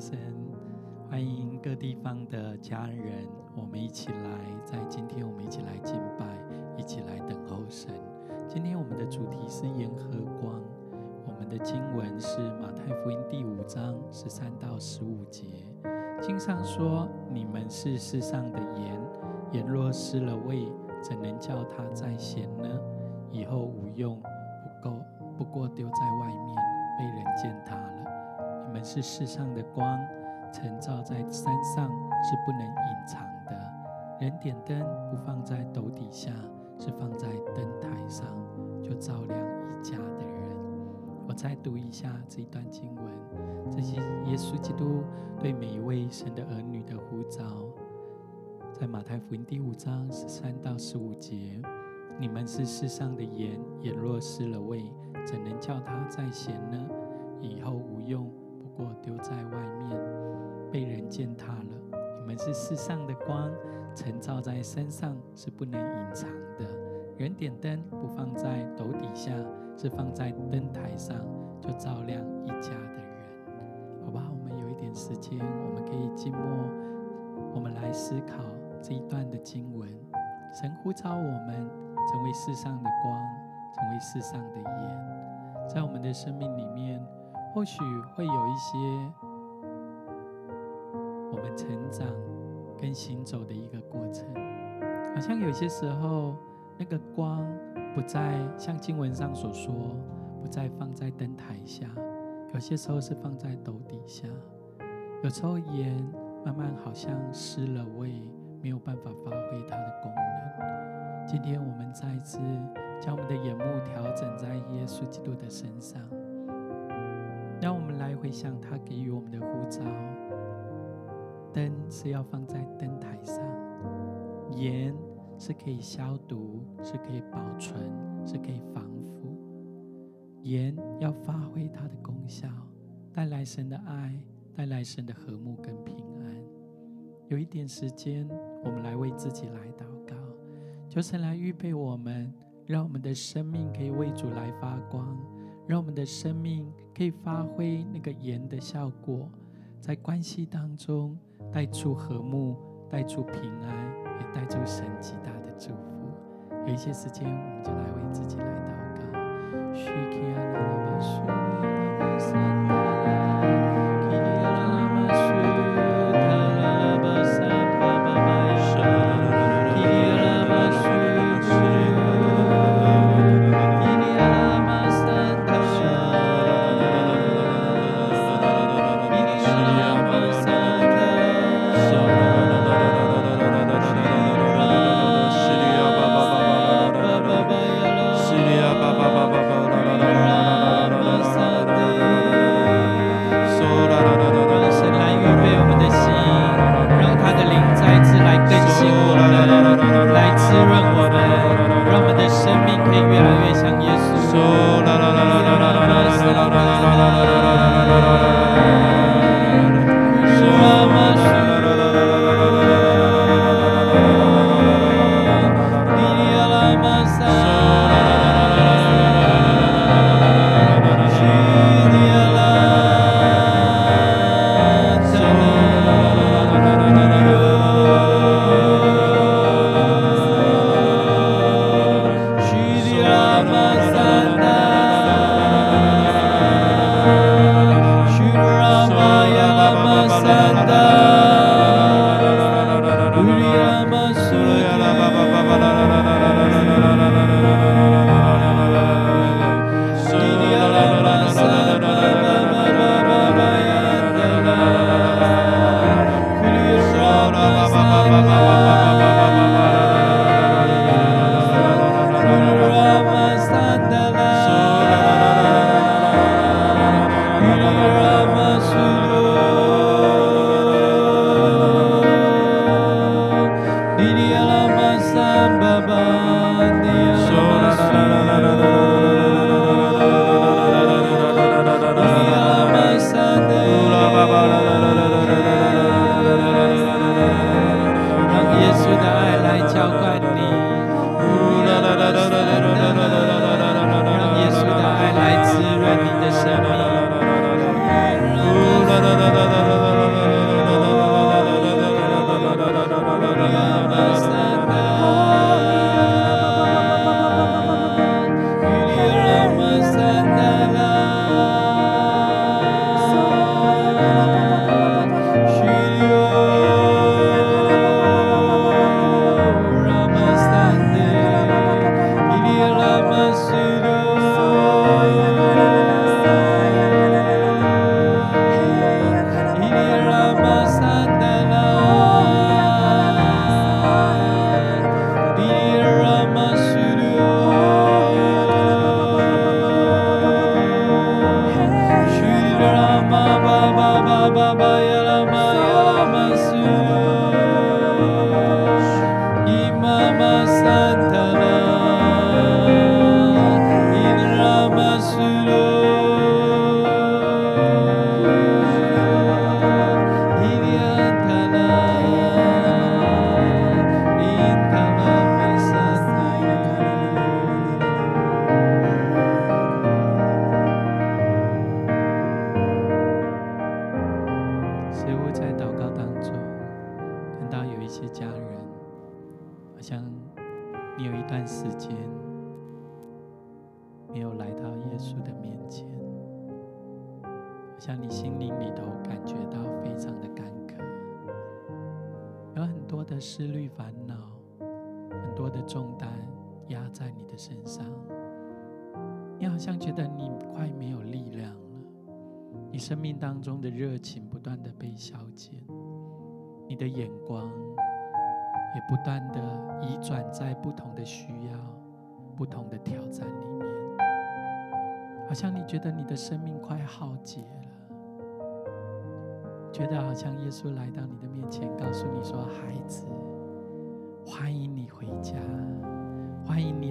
神，欢迎各地方的家人，我们一起来，在今天我们一起来敬拜，一起来等候神。今天我们的主题是盐和光，我们的经文是马太福音第五章十三到十五节。经上说：“你们是世上的盐，盐若失了味，怎能叫它再咸呢？以后无用，不够，不过丢在外面，被人践踏。”是世上的光，晨照在山上是不能隐藏的。人点灯不放在斗底下，是放在灯台上，就照亮一家的人。我再读一下这一段经文，这是耶稣基督对每一位神的儿女的呼召，在马太福音第五章十三到十五节：你们是世上的盐，盐若失了味，怎能叫它再咸呢？以后无用。被人践踏了。你们是世上的光，晨照在山上是不能隐藏的。人点灯不放在斗底下，是放在灯台上，就照亮一家的人。好吧，我们有一点时间，我们可以静默，我们来思考这一段的经文。神呼召我们成为世上的光，成为世上的盐，在我们的生命里面。或许会有一些行走的一个过程，好像有些时候那个光不再像经文上所说，不再放在灯台下，有些时候是放在斗底下，有时候盐慢慢好像失了味，没有办法发挥它的功能。今天我们再一次将我们的眼目调整在耶稣基督的身上。让我们来回想他给予我们的呼召：灯是要放在灯台上，盐是可以消毒，是可以保存，是可以防腐。盐要发挥它的功效，带来神的爱，带来神的和睦跟平安。有一点时间，我们来为自己来祷告，求神来预备我们，让我们的生命可以为主来发光。让我们的生命可以发挥那个盐的效果，在关系当中带出和睦，带出平安，也带出神极大的祝福。有一些时间，我们就来为自己来祷告。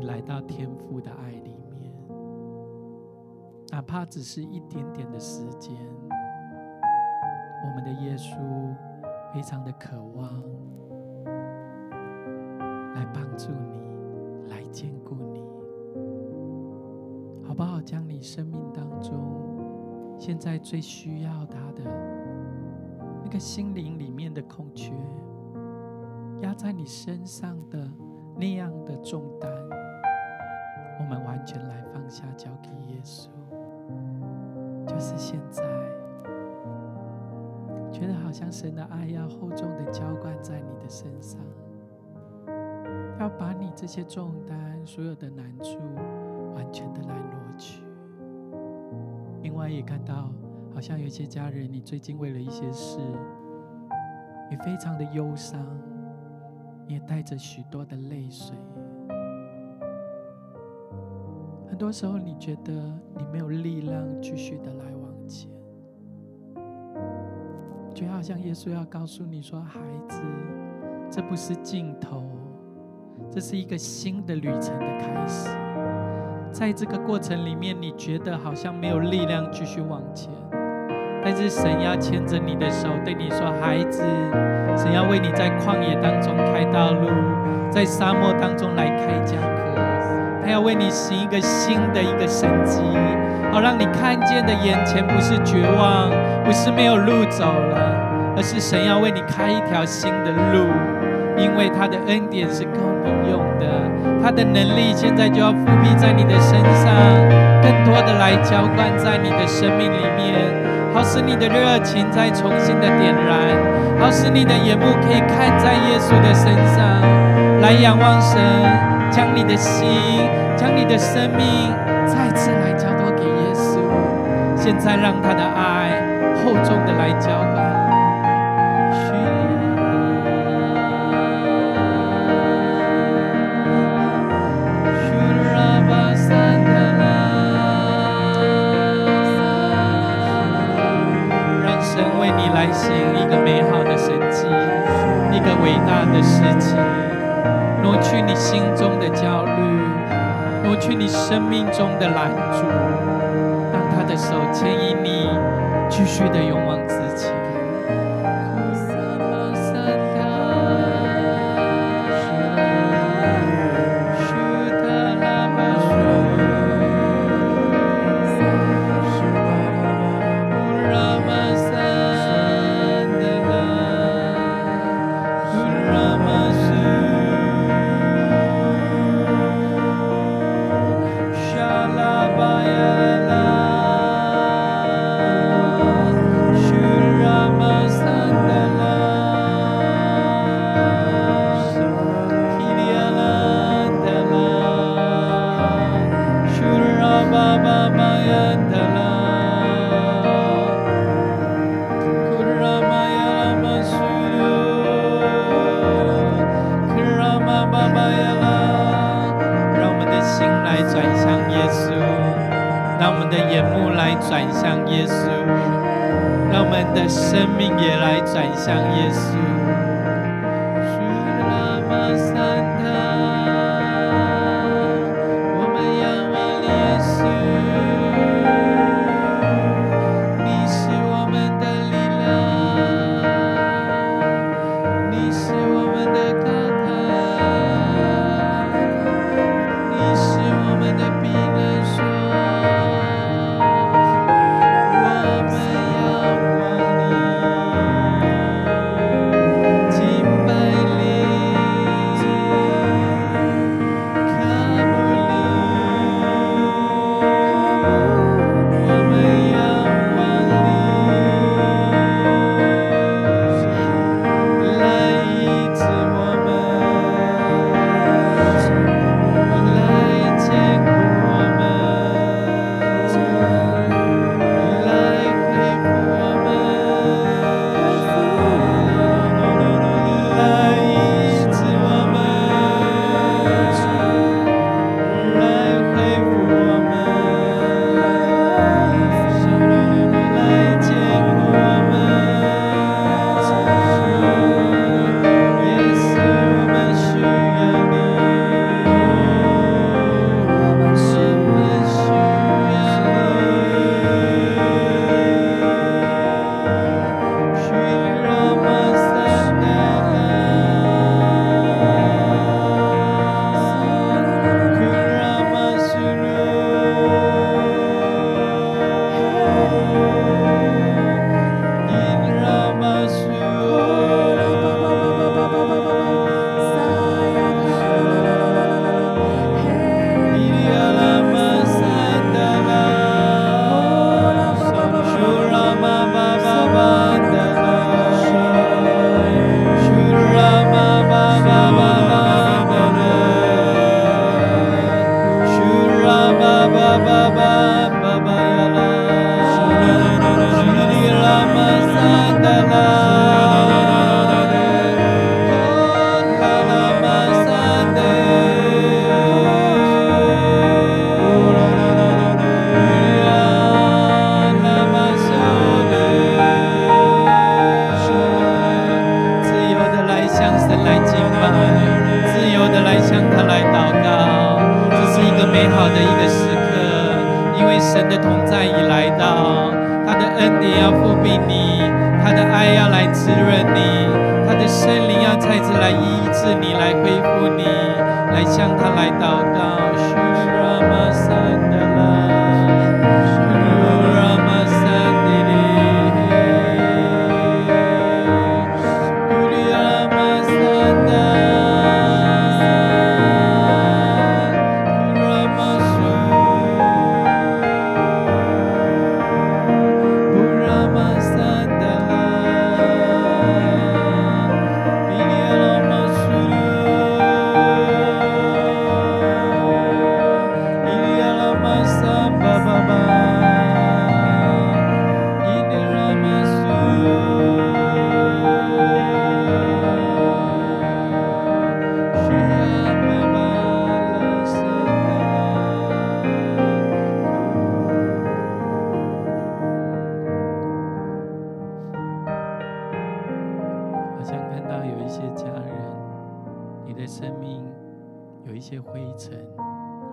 来到天父的爱里面，哪怕只是一点点的时间，我们的耶稣非常的渴望。”来帮助你，来坚固你，好不好？将你生命当中现在最需要他的那个心灵里面的空缺，压在你身上的那样的重担，我们完全来放下，交给耶稣。就是现在，觉得好像神的爱要厚重的浇灌在你的身上。要把你这些重担、所有的难处，完全的来挪去。另外也看到，好像有些家人，你最近为了一些事，也非常的忧伤，也带着许多的泪水。多时候，你觉得你没有力量继续的来往前，就好像耶稣要告诉你说：“孩子，这不是尽头。”这是一个新的旅程的开始，在这个过程里面，你觉得好像没有力量继续往前，但是神要牵着你的手，对你说：“孩子，神要为你在旷野当中开道路，在沙漠当中来开江河，要为你行一个新的一个神迹，好让你看见的眼前不是绝望，不是没有路走了，而是神要为你开一条新的路。”因为他的恩典是够你用的，他的能力现在就要复辟在你的身上，更多的来浇灌在你的生命里面，好使你的热情再重新的点燃，好使你的眼目可以看在耶稣的身上，来仰望神，将你的心，将你的生命，再次来交托给耶稣。现在让他的爱厚重的来浇灌。让神为你来行一个美好的神迹，一个伟大的事情。去你心中的焦虑，抹去你生命中的拦阻，让他的手牵引你，继续的勇往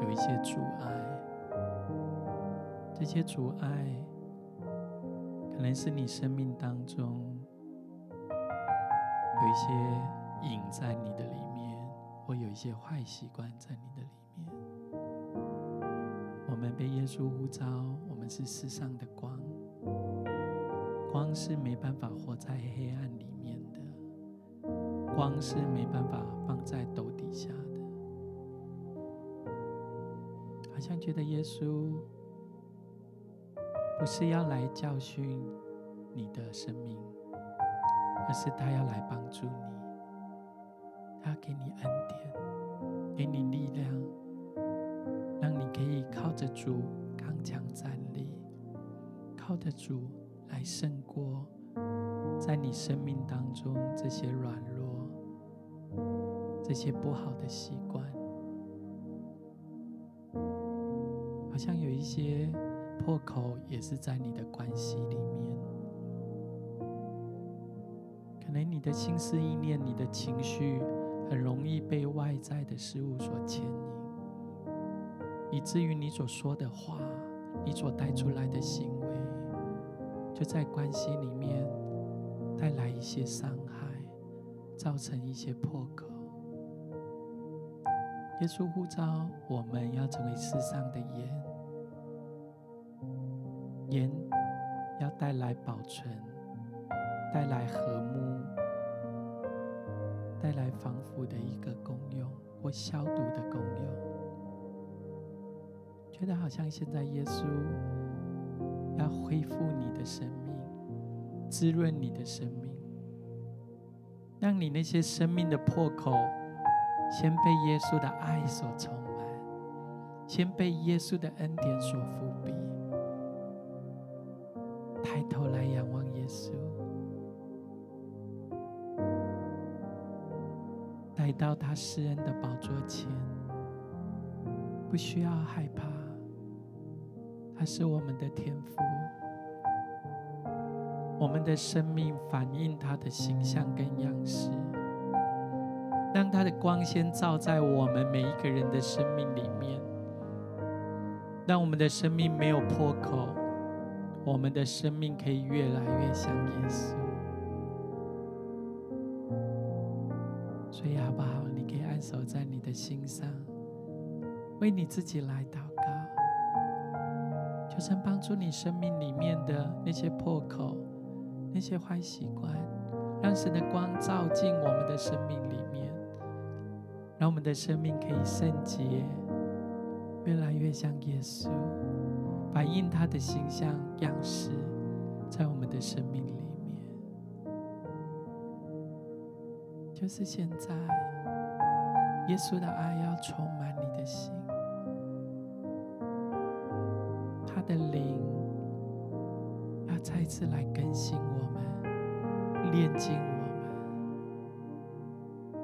有一些阻碍，这些阻碍可能是你生命当中有一些影在你的里面，或有一些坏习惯在你的里面。我们被耶稣呼召，我们是世上的光。光是没办法活在黑暗里面的，光是没办法放在斗底下。像觉得耶稣不是要来教训你的生命，而是他要来帮助你，他给你恩典。给你力量，让你可以靠着主刚强站立，靠着主来胜过在你生命当中这些软弱、这些不好的习惯。好像有一些破口也是在你的关系里面，可能你的心思意念、你的情绪。很容易被外在的事物所牵引，以至于你所说的话，你所带出来的行为，就在关系里面带来一些伤害，造成一些破口。耶稣呼召我们要成为世上的盐，盐要带来保存，带来和睦。带来防腐的一个功用，或消毒的功用，觉得好像现在耶稣要恢复你的生命，滋润你的生命，让你那些生命的破口，先被耶稣的爱所充满，先被耶稣的恩典所覆庇，抬头来仰望耶稣。来到他施恩的宝座前，不需要害怕。他是我们的天父，我们的生命反映他的形象跟样式，让他的光先照在我们每一个人的生命里面，让我们的生命没有破口，我们的生命可以越来越像耶稣。所以好不好？你可以按守在你的心上，为你自己来祷告，求神帮助你生命里面的那些破口、那些坏习惯，让神的光照进我们的生命里面，让我们的生命可以圣洁，越来越像耶稣，反映他的形象样式，在我们的生命里面。就是现在，耶稣的爱要充满你的心，他的灵要再次来更新我们，炼净我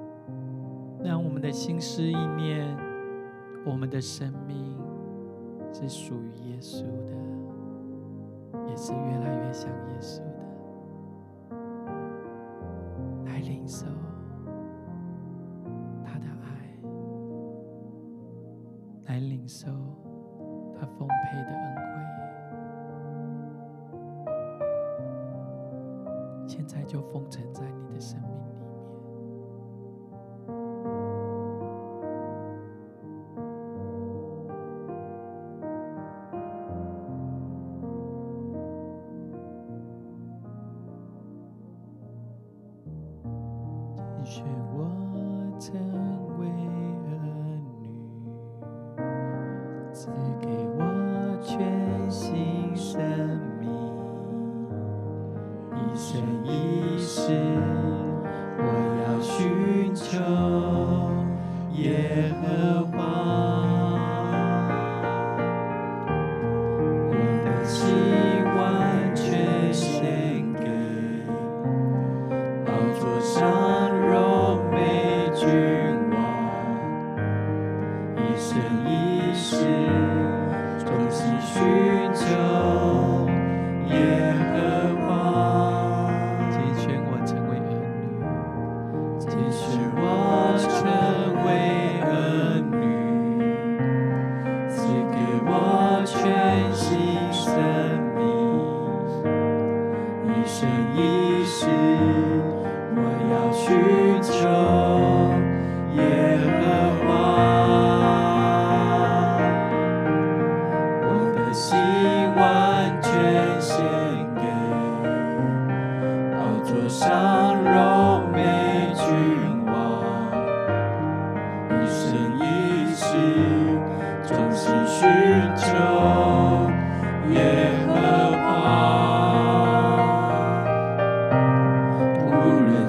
们，让我们的心思意念，我们的生命是属于耶稣的，也是越来越像耶稣的，来领受他的爱，来。领受他丰沛的恩惠，现在就封存在你的生命。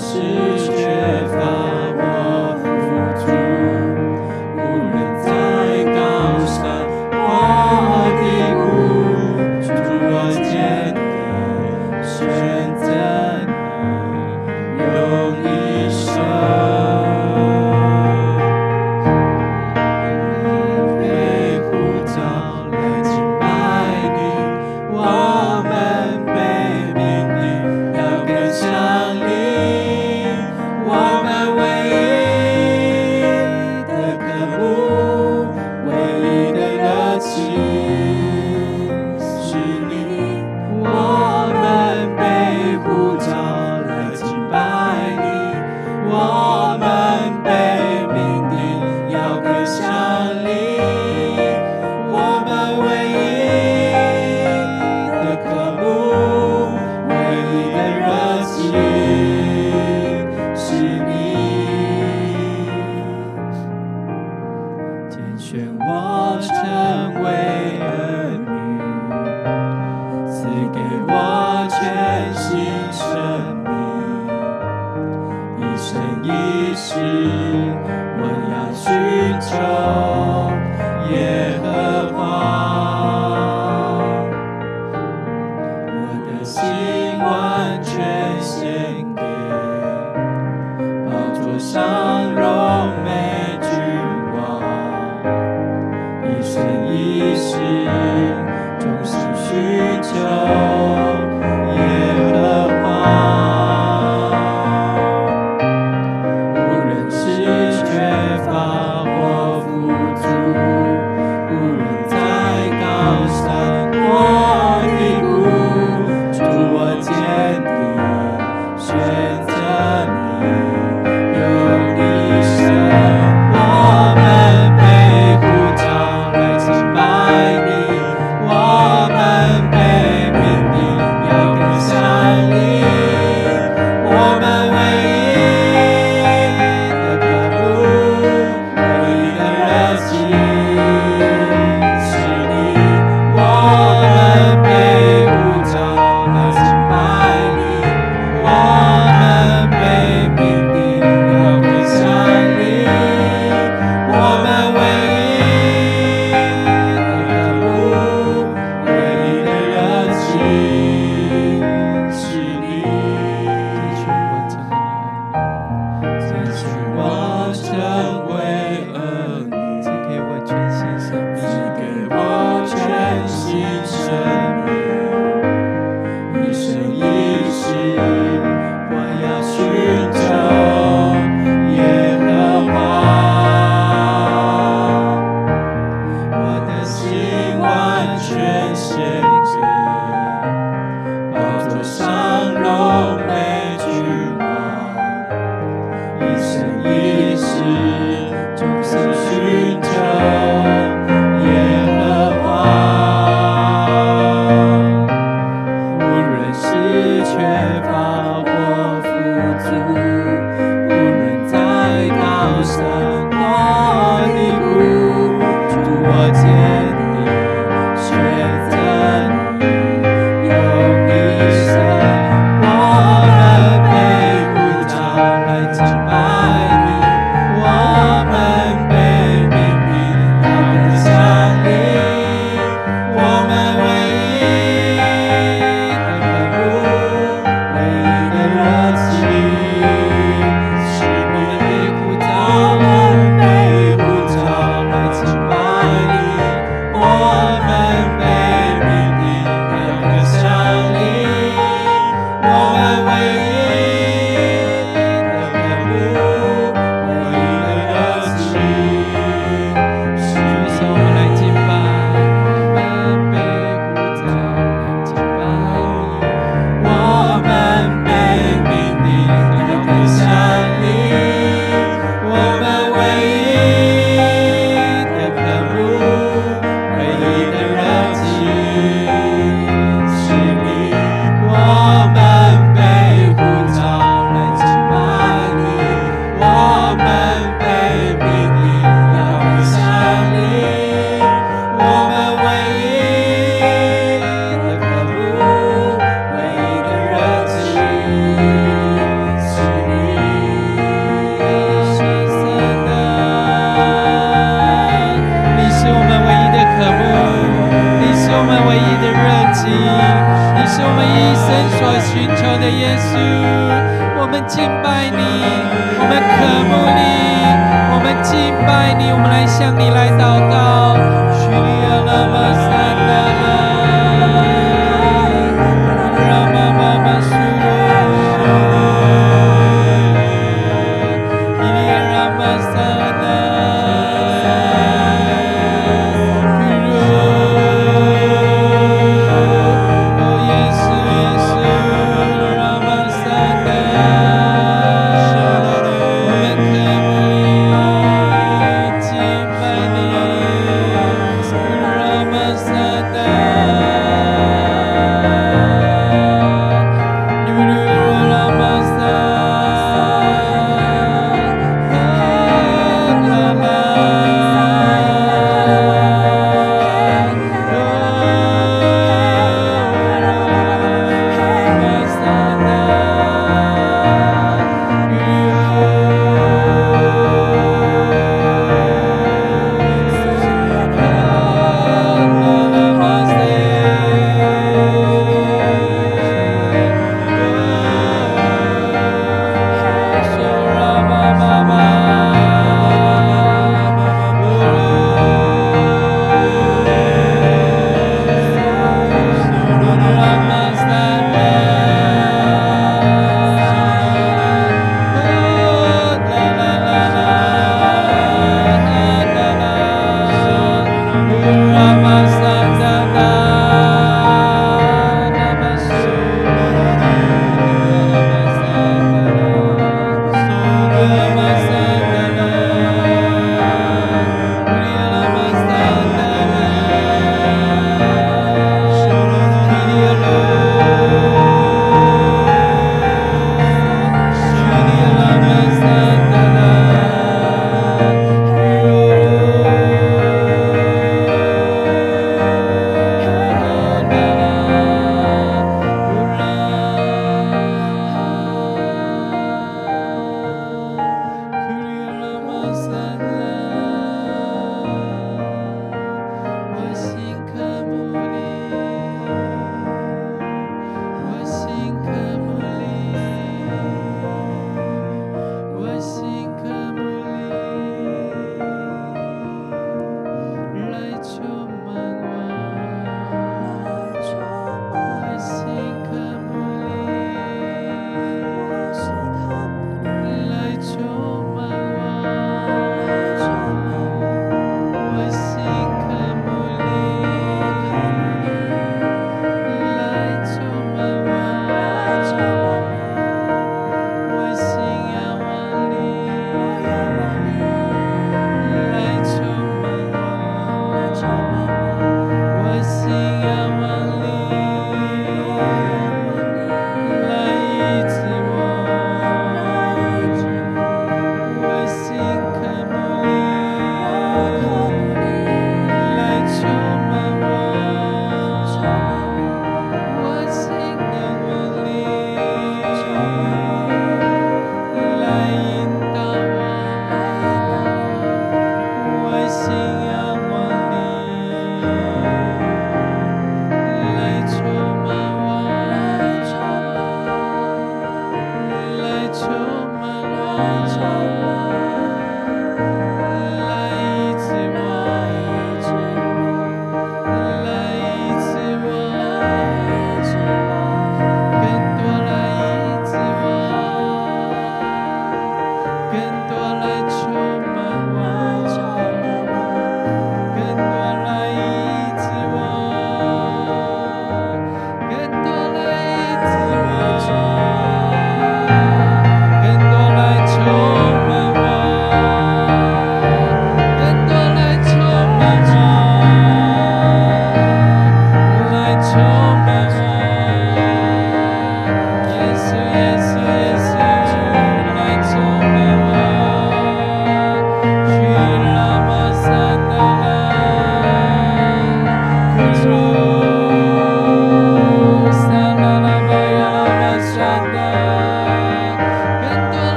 是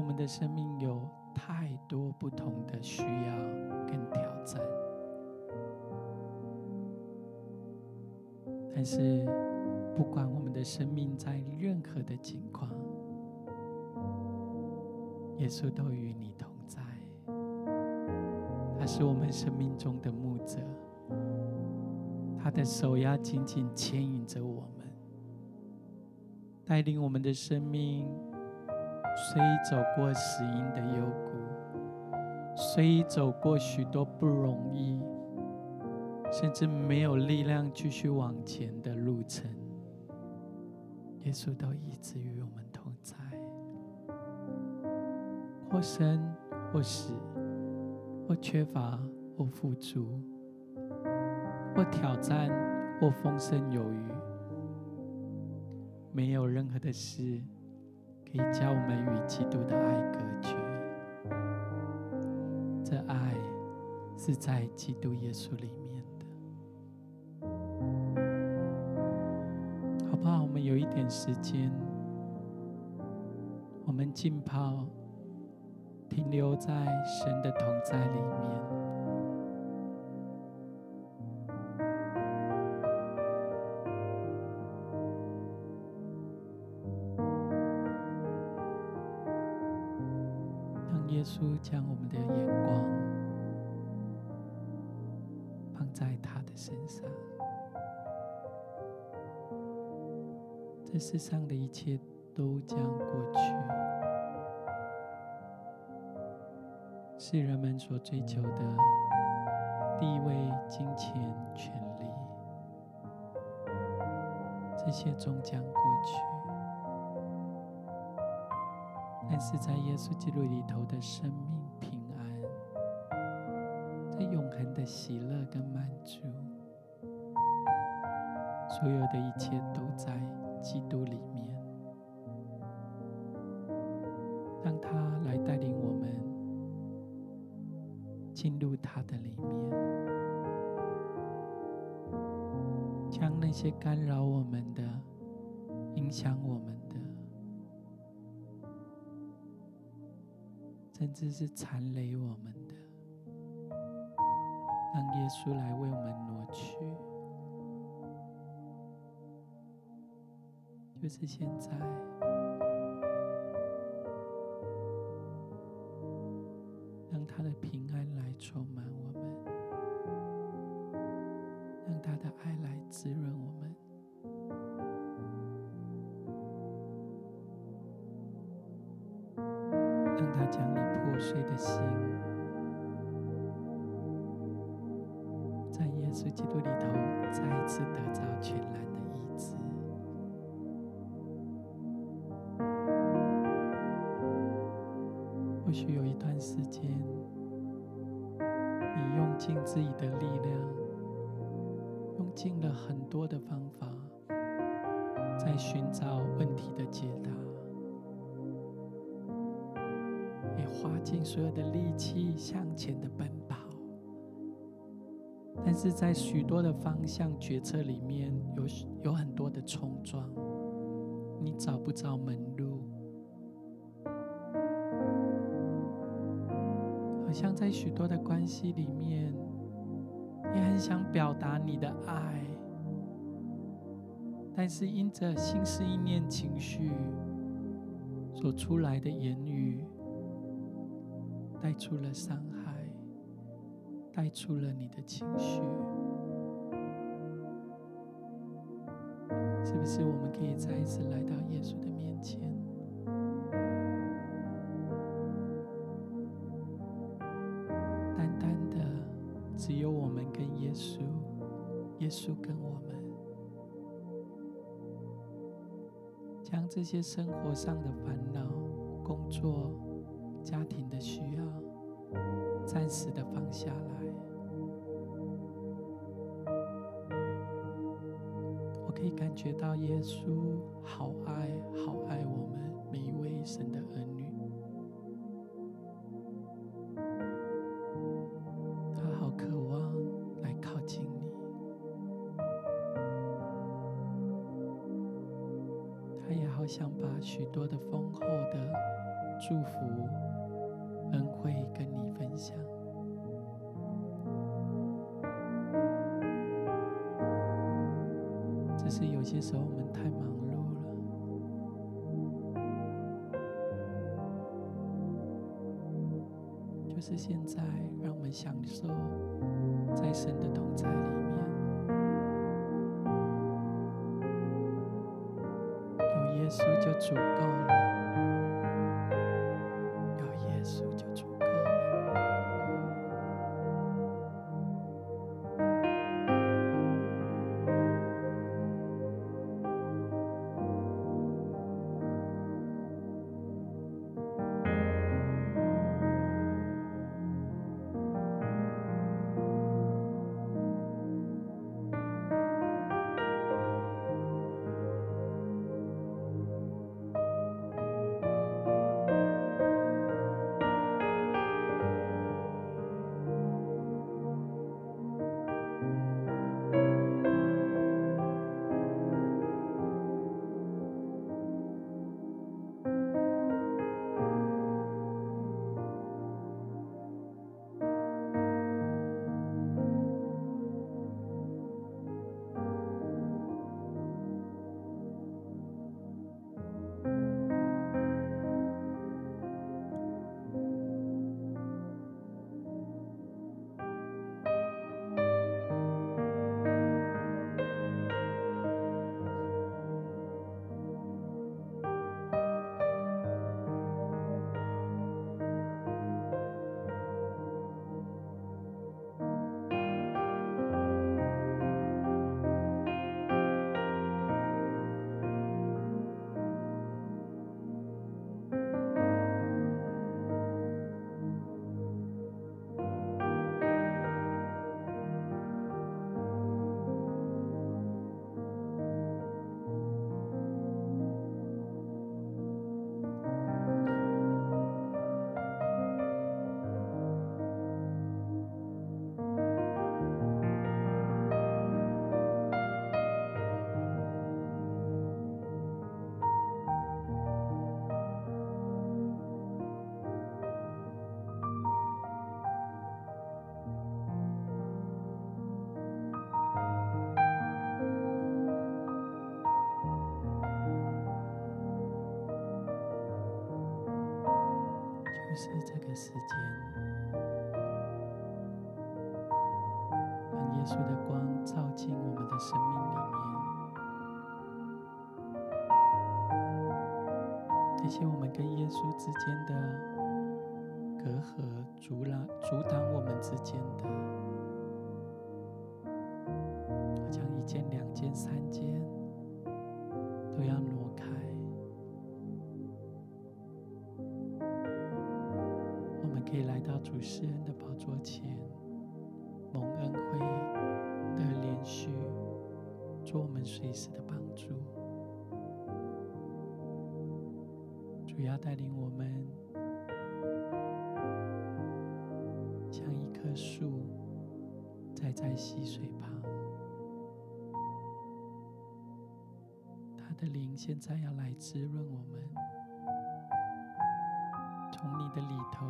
我们的生命有太多不同的需要跟挑战，但是不管我们的生命在任何的情况，耶稣都与你同在，他是我们生命中的牧者。他的手要紧紧牵引着我们，带领我们的生命，虽走过死荫的幽谷，虽走过许多不容易，甚至没有力量继续往前的路程，耶稣都一直与我们同在，或生或死，或缺乏或富足。或挑战，或丰盛有余，没有任何的事可以将我们与基督的爱隔绝。这爱是在基督耶稣里面的，好不好？我们有一点时间，我们浸泡，停留在神的同在里面。这世上的一切都将过去，是人们所追求的地位、金钱、权力，这些终将过去。但是在耶稣基督里头的生命平安，这永恒的喜乐跟满足，所有的一切都在基督里面。让他来带领我们进入他的里面，将那些干扰我们的、影响我们的。甚至是缠累我们的，让耶稣来为我们挪去。是现在，向决策里面有有很多的冲撞，你找不着门路，好像在许多的关系里面，你很想表达你的爱，但是因着心思意念情绪所出来的言语。带出了伤害，带出了你的情绪，是不是？我们可以再一次来到耶稣的面前，单单的只有我们跟耶稣，耶稣跟我们，将这些生活上的烦恼、工作、家庭的需要，暂时的放下来。觉到耶稣好爱、好爱我们每一位神的儿女，他好渴望来靠近你，他也好想把许多的丰厚的祝福。那时候我们太忙碌了，就是现在，让我们享受在神的同在里面，有耶稣就足够。是这个时间，让耶稣的光照进我们的生命里面，那些我们跟耶稣之间的隔阂、阻拦、阻挡我们之间的，好像一件、两件、三件，都要主施恩的宝座前，蒙恩惠的怜恤，做我们随时的帮助。主要带领我们，像一棵树栽在溪水旁。它的灵现在要来滋润我们，从你的里头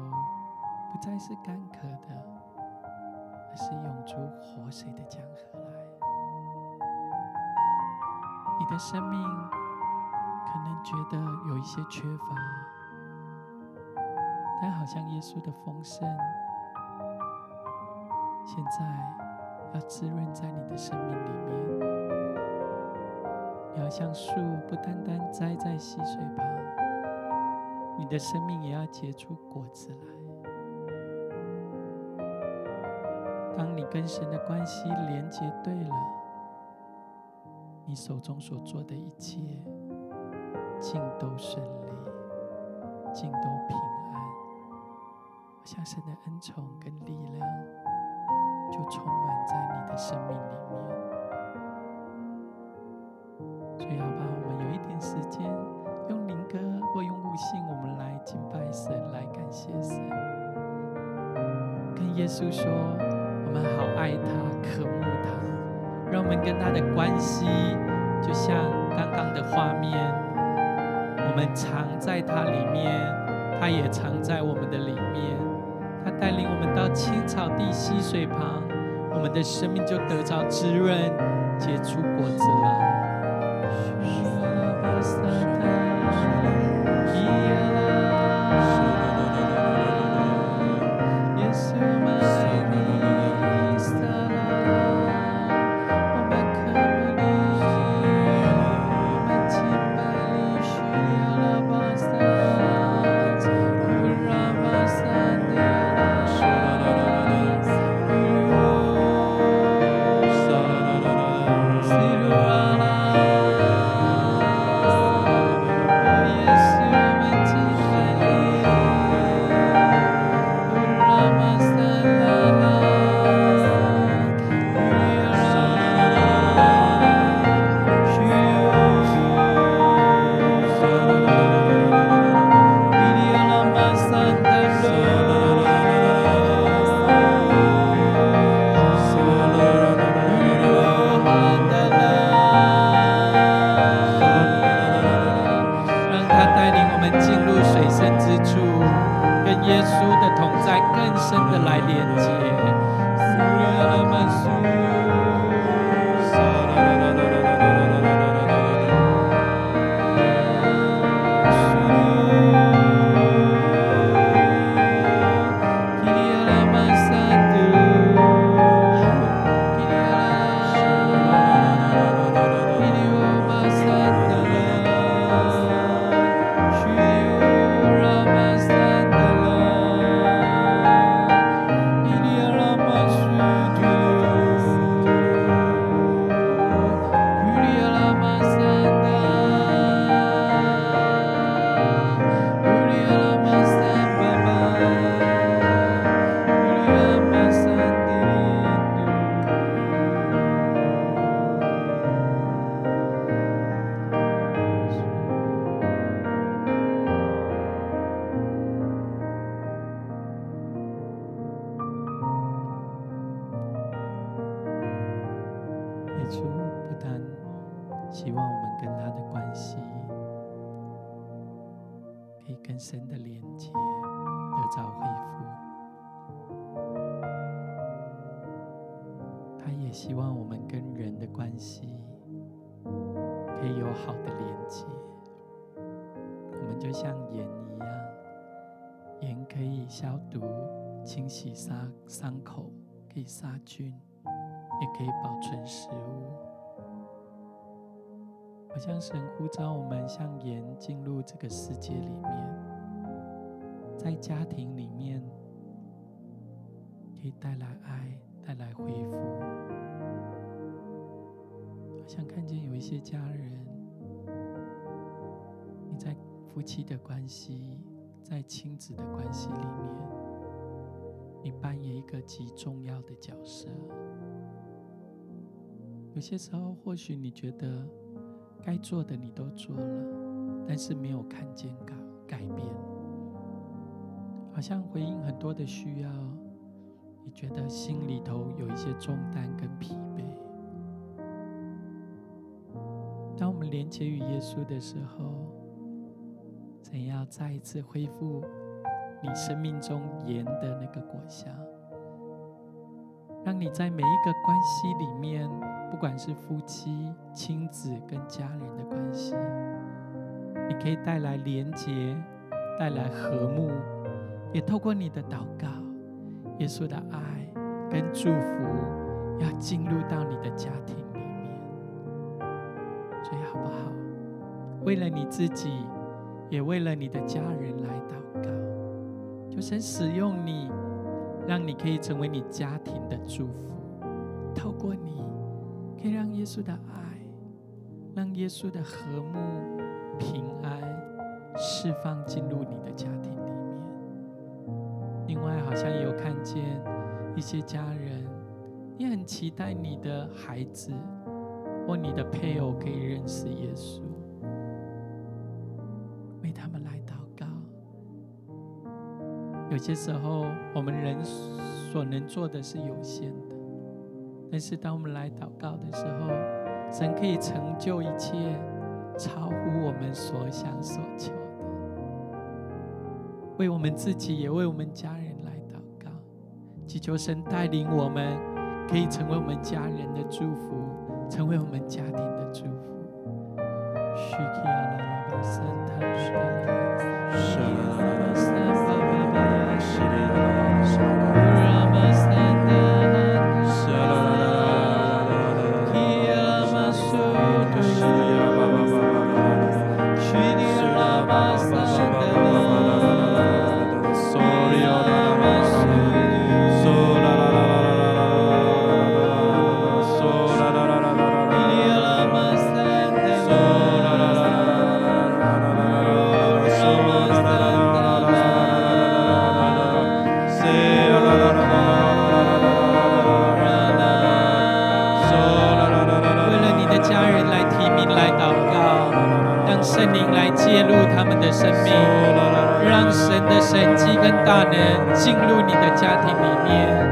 不再是干渴的，而是涌出活水的江河来。你的生命。可能觉得有一些缺乏，但好像耶稣的丰盛，现在要滋润在你的生命里面。你要像树，不单单栽在溪水旁，你的生命也要结出果子来。当你跟神的关系连接对了，你手中所做的一切。尽都顺利，尽都平安。我想神的恩宠跟力量就充满在你的生命里面。所以，好吧，我们有一点时间，用灵歌或用悟性，我们来敬拜神，来感谢神，跟耶稣说，我们好爱他，渴慕他，让我们跟他的关系，就像刚刚的画面。我们藏在他里面，他也藏在我们的里面。他带领我们到青草地、溪水旁，我们的生命就得着滋润，结出果子来。跟耶稣的同在更深的来连接。像看见有一些家人，你在夫妻的关系，在亲子的关系里面，你扮演一个极重要的角色。有些时候，或许你觉得该做的你都做了，但是没有看见改改变，好像回应很多的需要，你觉得心里头有一些重担跟疲当我们连接与耶稣的时候，怎样再一次恢复你生命中盐的那个果香，让你在每一个关系里面。不管是夫妻、亲子跟家人的关系，你可以带来连结，带来和睦，也透过你的祷告，耶稣的爱跟祝福要进入到你的家庭为了你自己，也为了你的家人来祷告，就神使用你，让你可以成为你家庭的祝福，透过你。可以让耶稣的爱，让耶稣的和睦、平安释放进入你的家庭里面。另外，好像有看见一些家人，你很期待你的孩子或你的配偶可以认识耶稣，有些时候，我们人所能做的是有限的。但是，当我们来祷告的时候，神可以成就一切，超乎我们所想所求的。为我们自己，也为我们家人来祷告，祈求神带领我们，可以成为我们家人的祝福，成为我们家庭的祝福。Shri Ram, Shri Ram, Shri Ram. 介入他们的生命让神的神迹跟大能进入你的家庭里面。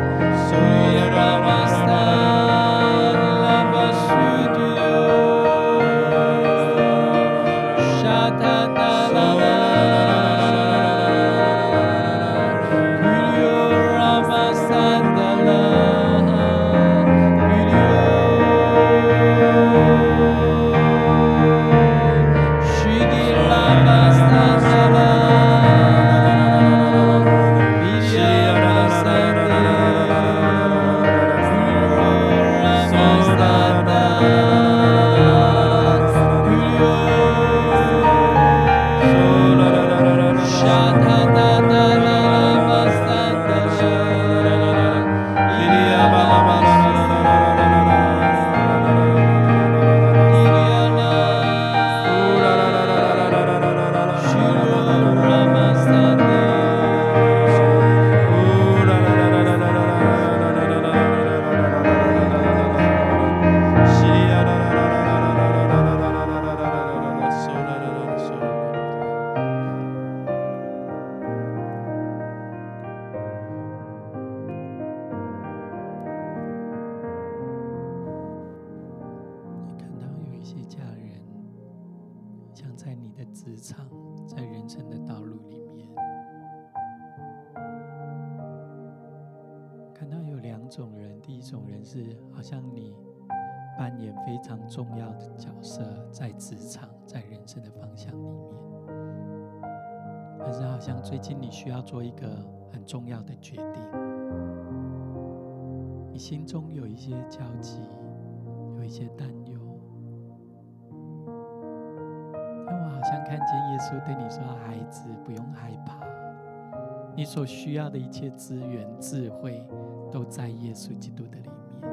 需要的一切资源、智慧，都在耶稣基督的里面。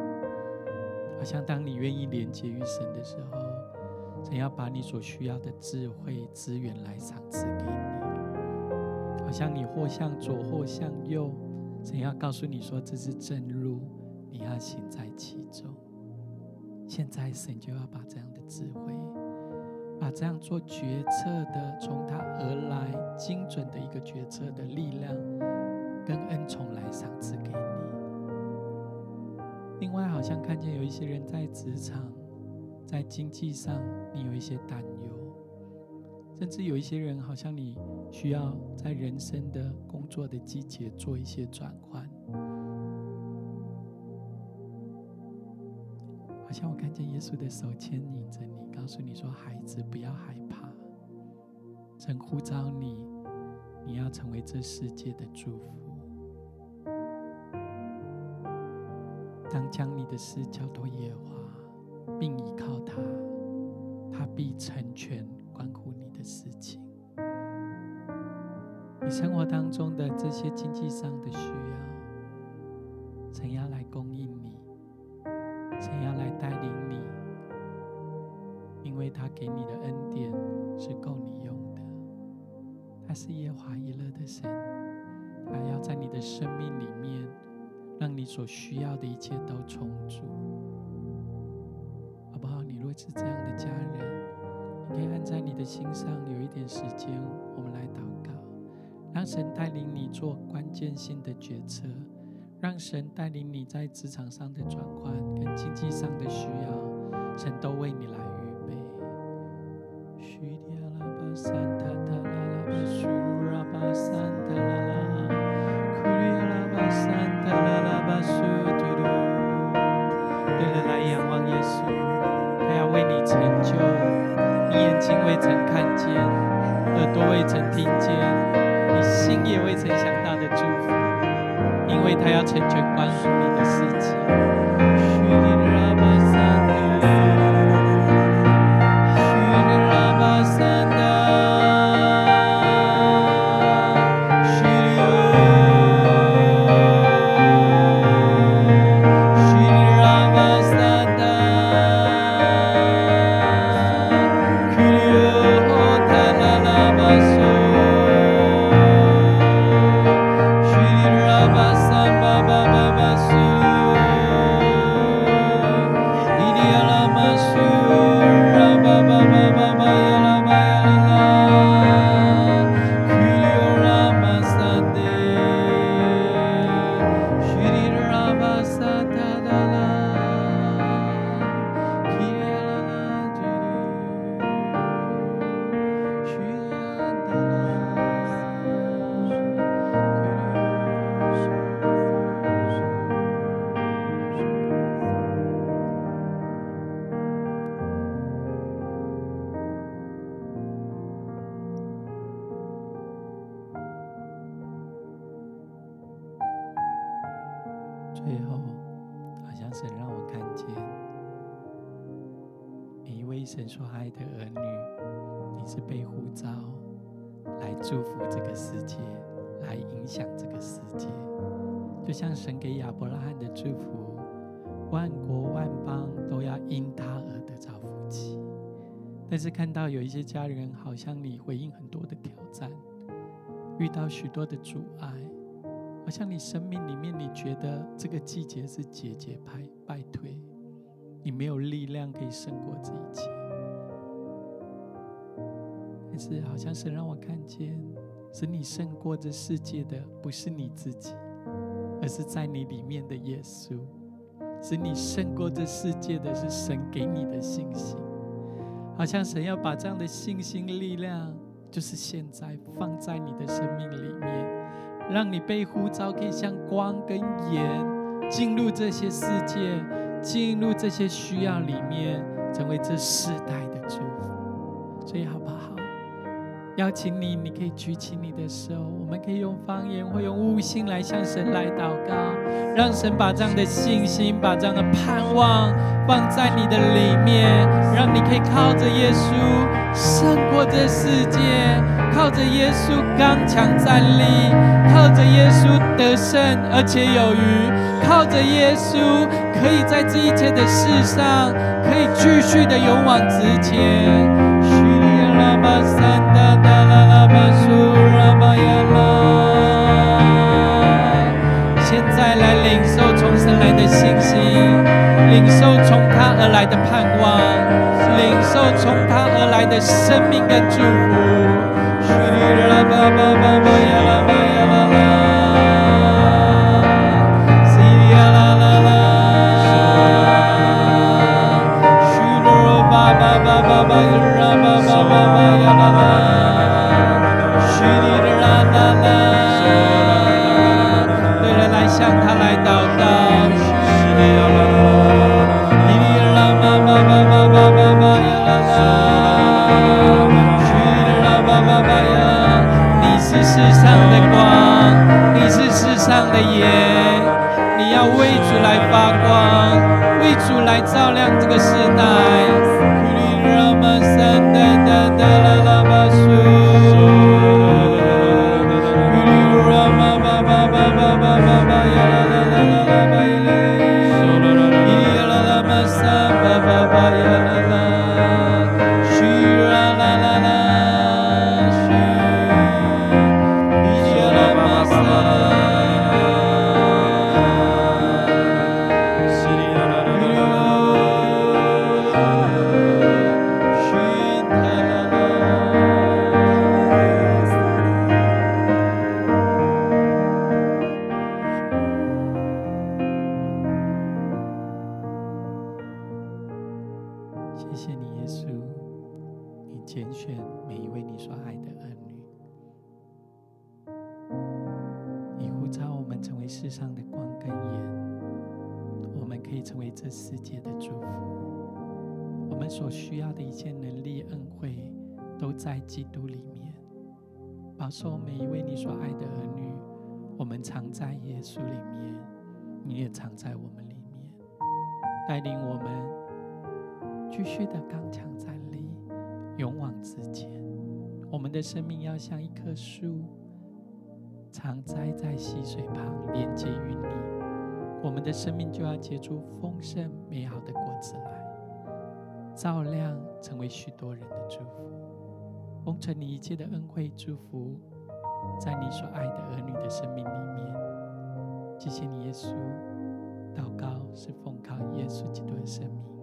好像当你愿意连接于神的时候，神要把你所需要的智慧、资源来赏赐给你。好像你或向左，或向右，神要告诉你说，这是正路，你要行在其中。现在神就要把这样的智慧，把这样做决策的从他而来精准的一个决策的力量跟恩宠来赏赐给你。另外，好像看见有一些人在职场、在经济上，你有一些担忧，甚至有一些人好像你需要在人生的工作的季节做一些转换。好像我看见耶稣的手牵引着你，告诉你说：“孩子，不要害怕，神呼召你，你要成为这世界的祝福。当将你的事交托耶和华，并依靠他，他必成全关乎你的事情。你生活当中的这些经济上的需要，所需要的一切都充足，好不好？你若是这样的家人，你可以按在你的心上，有一点时间，我们来祷告，让神带领你做关键性的决策。让神带领你在职场上的转换跟经济上的需要，神都为你来一些家人，好像你回应很多的挑战，遇到许多的阻碍。好像你生命里面，你觉得这个季节是节节败败退，你没有力量可以胜过这一切。但是，好像神让我看见，使你胜过这世界的不是你自己，而是在你里面的耶稣。使你胜过这世界的是神给你的信心。好像神要把这样的信心力量，就是现在放在你的生命里面。让你被呼召，可以像光跟盐进入这些世界，进入这些需要里面，成为这世代的祝福。所以好不好？邀请你，你可以举起你的手，我们可以用方言或用悟性来向神来祷告，让神把这样的信心、把这样的盼望放在你的里面，让你可以靠着耶稣胜过这世界，靠着耶稣刚强站立，靠着耶稣得胜而且有余，靠着耶稣可以在这一切的事上可以继续的勇往直前。叙利亚巴山信心，领受从他而来的盼望，领受从他而来的生命的祝福。的，你要为主来发光，为主来照亮这个时代。每一位你所爱的儿女，我们藏在耶稣里面，你也藏在我们里面，带领我们继续的刚强站立，勇往直前。我们的生命要像一棵树，常栽在溪水旁，连接于你。我们的生命就要结出丰盛美好的果子来，照亮成为许多人的祝福。奉承你一切的恩惠祝福，在你所爱的儿女的生命里面。谢谢你，耶稣。祷告是奉靠耶稣基督的生命。